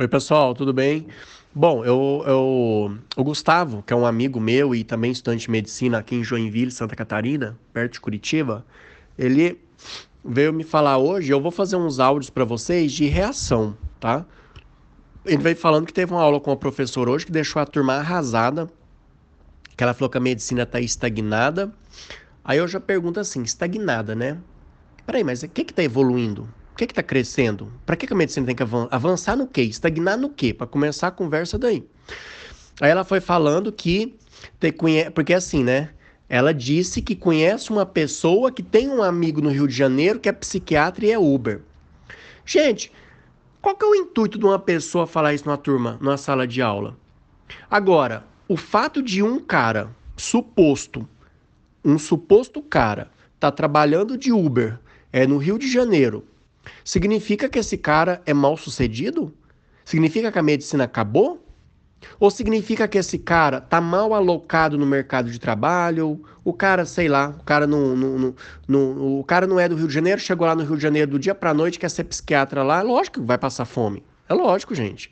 Oi, pessoal, tudo bem? Bom, eu, eu, o Gustavo, que é um amigo meu e também estudante de medicina aqui em Joinville, Santa Catarina, perto de Curitiba, ele veio me falar hoje. Eu vou fazer uns áudios para vocês de reação, tá? Ele veio falando que teve uma aula com a professora hoje que deixou a turma arrasada, que ela falou que a medicina está estagnada. Aí eu já pergunto assim: estagnada, né? Peraí, mas o que está evoluindo? Que está crescendo? Para que, que a medicina tem que avançar no quê? Estagnar no quê? Para começar a conversa daí. Aí ela foi falando que porque assim, né? Ela disse que conhece uma pessoa que tem um amigo no Rio de Janeiro que é psiquiatra e é Uber. Gente, qual que é o intuito de uma pessoa falar isso numa turma, numa sala de aula? Agora, o fato de um cara suposto, um suposto cara, tá trabalhando de Uber é no Rio de Janeiro Significa que esse cara é mal sucedido? Significa que a medicina acabou? Ou significa que esse cara tá mal alocado no mercado de trabalho? O cara, sei lá, o cara não, não, não, não, o cara não é do Rio de Janeiro, chegou lá no Rio de Janeiro do dia para noite, quer ser psiquiatra lá, lógico que vai passar fome. É lógico, gente.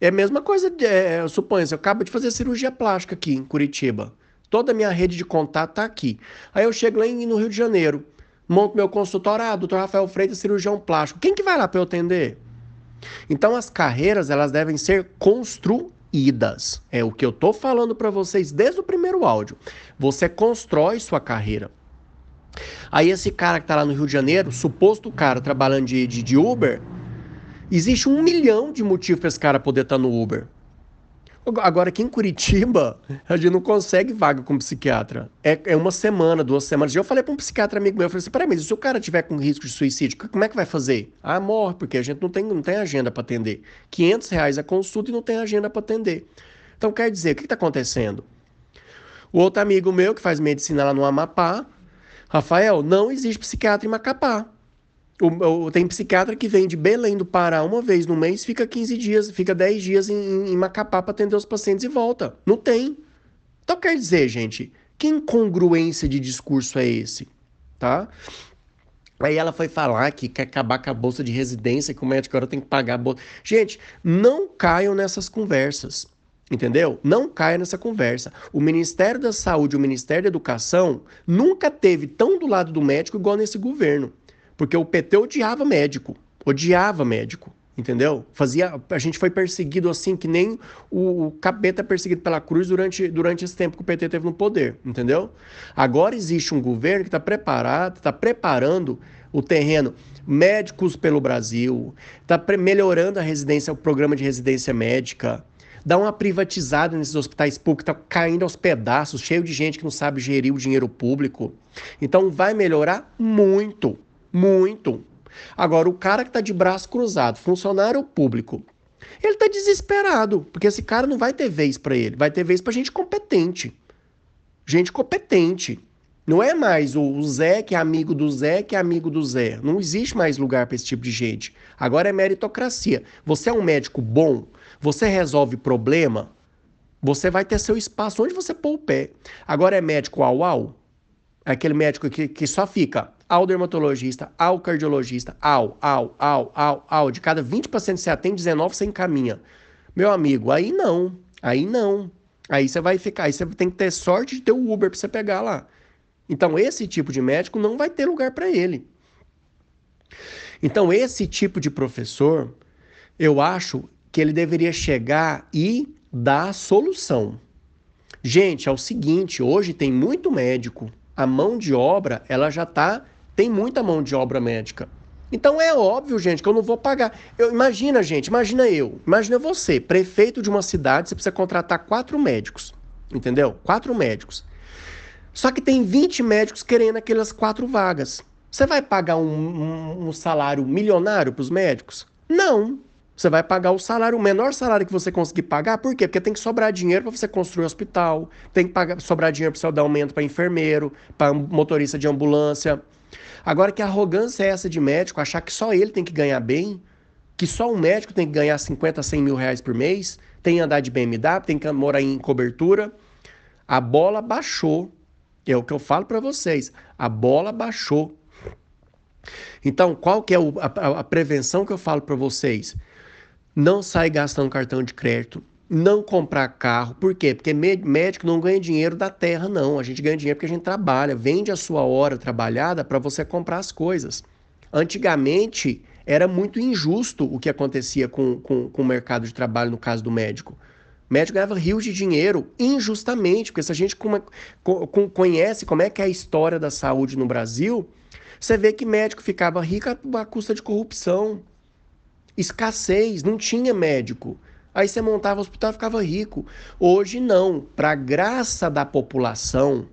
É a mesma coisa, é, eu suponho, eu acabo de fazer cirurgia plástica aqui em Curitiba. Toda a minha rede de contato tá aqui. Aí eu chego lá no Rio de Janeiro monto meu consultório, ah, doutor Rafael Freitas, cirurgião plástico. Quem que vai lá para eu atender? Então as carreiras, elas devem ser construídas. É o que eu tô falando para vocês desde o primeiro áudio. Você constrói sua carreira. Aí esse cara que tá lá no Rio de Janeiro, suposto cara trabalhando de, de, de Uber, existe um milhão de motivos para esse cara poder estar tá no Uber. Agora, aqui em Curitiba, a gente não consegue vaga com psiquiatra. É, é uma semana, duas semanas. Eu falei para um psiquiatra amigo meu, eu falei assim, peraí, mas se o cara tiver com risco de suicídio, como é que vai fazer? Ah, morre, porque a gente não tem, não tem agenda para atender. 500 reais a consulta e não tem agenda para atender. Então, quer dizer, o que está acontecendo? O outro amigo meu, que faz medicina lá no Amapá, Rafael, não existe psiquiatra em Macapá. O, o, tem psiquiatra que vem de Belém do Pará uma vez no mês, fica 15 dias, fica 10 dias em, em Macapá para atender os pacientes e volta. Não tem. Então quer dizer, gente, que incongruência de discurso é esse? Tá? Aí ela foi falar que quer acabar com a bolsa de residência, que o médico agora tem que pagar a bolsa. Gente, não caiam nessas conversas. Entendeu? Não caia nessa conversa. O Ministério da Saúde e o Ministério da Educação nunca teve tão do lado do médico igual nesse governo. Porque o PT odiava médico, odiava médico, entendeu? Fazia, a gente foi perseguido assim que nem o, o capeta é perseguido pela cruz durante, durante esse tempo que o PT teve no poder, entendeu? Agora existe um governo que está preparado, está preparando o terreno médicos pelo Brasil, está melhorando a residência, o programa de residência médica, dá uma privatizada nesses hospitais públicos, está caindo aos pedaços, cheio de gente que não sabe gerir o dinheiro público. Então vai melhorar muito. Muito. Agora, o cara que está de braço cruzado, funcionário público, ele está desesperado, porque esse cara não vai ter vez para ele, vai ter vez para gente competente. Gente competente. Não é mais o Zé que é amigo do Zé que é amigo do Zé. Não existe mais lugar para esse tipo de gente. Agora é meritocracia. Você é um médico bom, você resolve problema, você vai ter seu espaço onde você pôr o pé. Agora é médico au au, aquele médico que, que só fica ao dermatologista, ao cardiologista, ao, ao, ao, ao, ao. De cada 20 pacientes que você atende, 19 você encaminha. Meu amigo, aí não. Aí não. Aí você vai ficar, aí você tem que ter sorte de ter o Uber para você pegar lá. Então, esse tipo de médico não vai ter lugar para ele. Então, esse tipo de professor, eu acho que ele deveria chegar e dar a solução. Gente, é o seguinte, hoje tem muito médico a mão de obra, ela já tá, tem muita mão de obra médica. Então é óbvio, gente, que eu não vou pagar. Eu, imagina, gente, imagina eu, imagina você, prefeito de uma cidade, você precisa contratar quatro médicos, entendeu? Quatro médicos. Só que tem 20 médicos querendo aquelas quatro vagas. Você vai pagar um, um, um salário milionário para os médicos? Não. Você vai pagar o salário, o menor salário que você conseguir pagar, por quê? Porque tem que sobrar dinheiro para você construir hospital, tem que pagar, sobrar dinheiro para você dar aumento para enfermeiro, para motorista de ambulância. Agora, que arrogância é essa de médico, achar que só ele tem que ganhar bem, que só um médico tem que ganhar 50, 100 mil reais por mês, tem que andar de BMW, tem que morar em cobertura. A bola baixou. É o que eu falo para vocês. A bola baixou. Então, qual que é a, a, a prevenção que eu falo para vocês? Não sair gastando cartão de crédito, não comprar carro. Por quê? Porque médico não ganha dinheiro da terra, não. A gente ganha dinheiro porque a gente trabalha, vende a sua hora trabalhada para você comprar as coisas. Antigamente, era muito injusto o que acontecia com, com, com o mercado de trabalho no caso do médico. O médico ganhava rios de dinheiro injustamente, porque se a gente conhece como é que é a história da saúde no Brasil, você vê que médico ficava rico à custa de corrupção, escassez, não tinha médico. Aí você montava o hospital e ficava rico. Hoje não, para graça da população,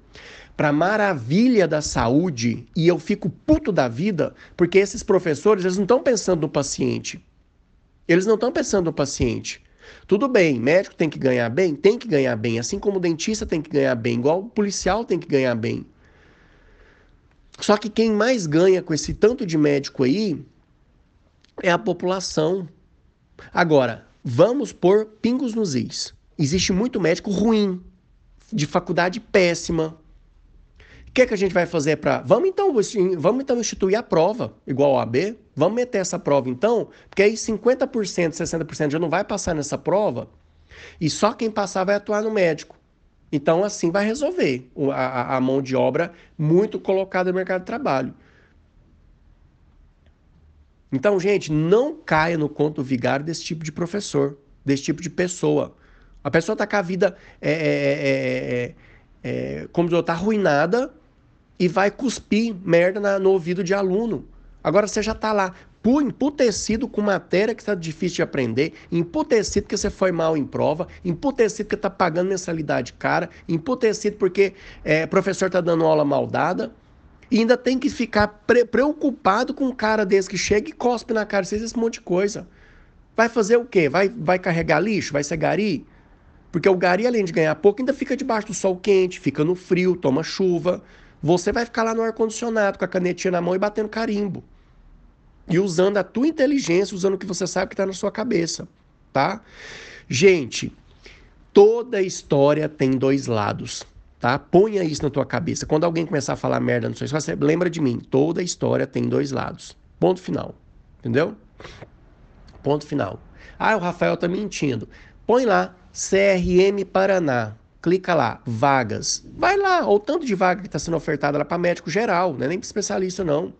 para maravilha da saúde, e eu fico puto da vida, porque esses professores, eles não estão pensando no paciente. Eles não estão pensando no paciente. Tudo bem, médico tem que ganhar bem? Tem que ganhar bem, assim como dentista tem que ganhar bem, igual policial tem que ganhar bem. Só que quem mais ganha com esse tanto de médico aí é a população. Agora, vamos pôr pingos nos is. Existe muito médico ruim, de faculdade péssima, o que, é que a gente vai fazer para. Vamos então, vamos então instituir a prova, igual ao AB? Vamos meter essa prova então? Porque aí 50%, 60% já não vai passar nessa prova e só quem passar vai atuar no médico. Então, assim vai resolver a, a mão de obra muito colocada no mercado de trabalho. Então, gente, não caia no conto vigário desse tipo de professor, desse tipo de pessoa. A pessoa está com a vida, é, é, é, como está arruinada e vai cuspir merda na, no ouvido de aluno. Agora você já está lá, emputecido com matéria que está difícil de aprender, emputecido porque você foi mal em prova, emputecido porque está pagando mensalidade cara, emputecido porque é, professor está dando aula mal dada, e ainda tem que ficar pre preocupado com um cara desse que chega e cospe na cara, esse monte de coisa. Vai fazer o quê? Vai, vai carregar lixo? Vai ser gari? Porque o gari, além de ganhar pouco, ainda fica debaixo do sol quente, fica no frio, toma chuva. Você vai ficar lá no ar-condicionado com a canetinha na mão e batendo carimbo. E usando a tua inteligência, usando o que você sabe que está na sua cabeça, tá? Gente, toda história tem dois lados, tá? Ponha isso na tua cabeça. Quando alguém começar a falar merda no seu história, você lembra de mim. Toda história tem dois lados. Ponto final. Entendeu? Ponto final. Ah, o Rafael tá mentindo. Põe lá, CRM Paraná clica lá, vagas. Vai lá, ou tanto de vaga que está sendo ofertada lá para médico geral, não é nem para especialista não.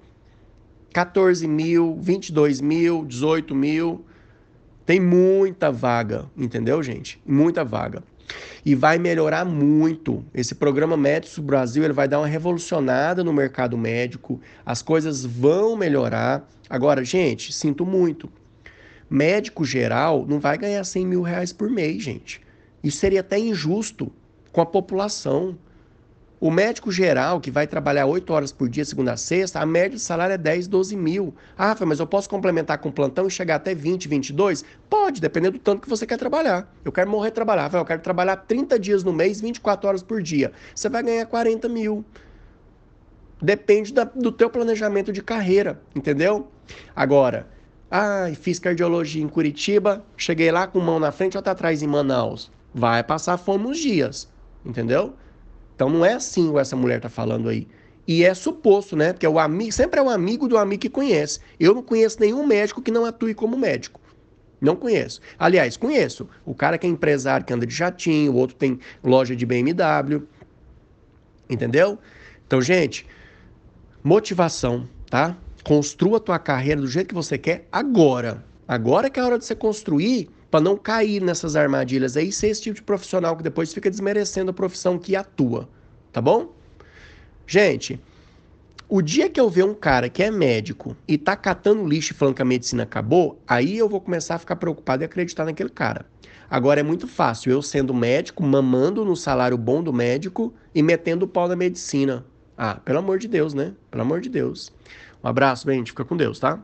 14 mil, 22 mil, 18 mil. Tem muita vaga, entendeu, gente? Muita vaga. E vai melhorar muito. Esse programa Médicos Brasil ele vai dar uma revolucionada no mercado médico. As coisas vão melhorar. Agora, gente, sinto muito. Médico geral não vai ganhar 100 mil reais por mês, gente. Isso seria até injusto com a população. O médico geral, que vai trabalhar 8 horas por dia, segunda a sexta, a média de salário é 10, 12 mil. Ah, mas eu posso complementar com plantão e chegar até 20, 22? Pode, dependendo do tanto que você quer trabalhar. Eu quero morrer trabalhar. Eu quero trabalhar 30 dias no mês, 24 horas por dia. Você vai ganhar 40 mil. Depende da, do teu planejamento de carreira, entendeu? Agora, ah, fiz cardiologia em Curitiba, cheguei lá com mão na frente, outra atrás em Manaus vai passar fome uns dias, entendeu? Então não é assim o essa mulher tá falando aí. E é suposto, né? Porque o amigo sempre é o amigo do amigo que conhece. Eu não conheço nenhum médico que não atue como médico. Não conheço. Aliás, conheço. O cara que é empresário, que anda de jatinho, o outro tem loja de BMW. Entendeu? Então, gente, motivação, tá? Construa a tua carreira do jeito que você quer agora. Agora que é a hora de você construir para não cair nessas armadilhas aí, ser esse tipo de profissional que depois fica desmerecendo a profissão que atua, tá bom? Gente, o dia que eu ver um cara que é médico e tá catando lixo e falando que a medicina acabou, aí eu vou começar a ficar preocupado e acreditar naquele cara. Agora é muito fácil eu sendo médico, mamando no salário bom do médico e metendo o pau na medicina. Ah, pelo amor de Deus, né? Pelo amor de Deus. Um abraço, gente. Fica com Deus, tá?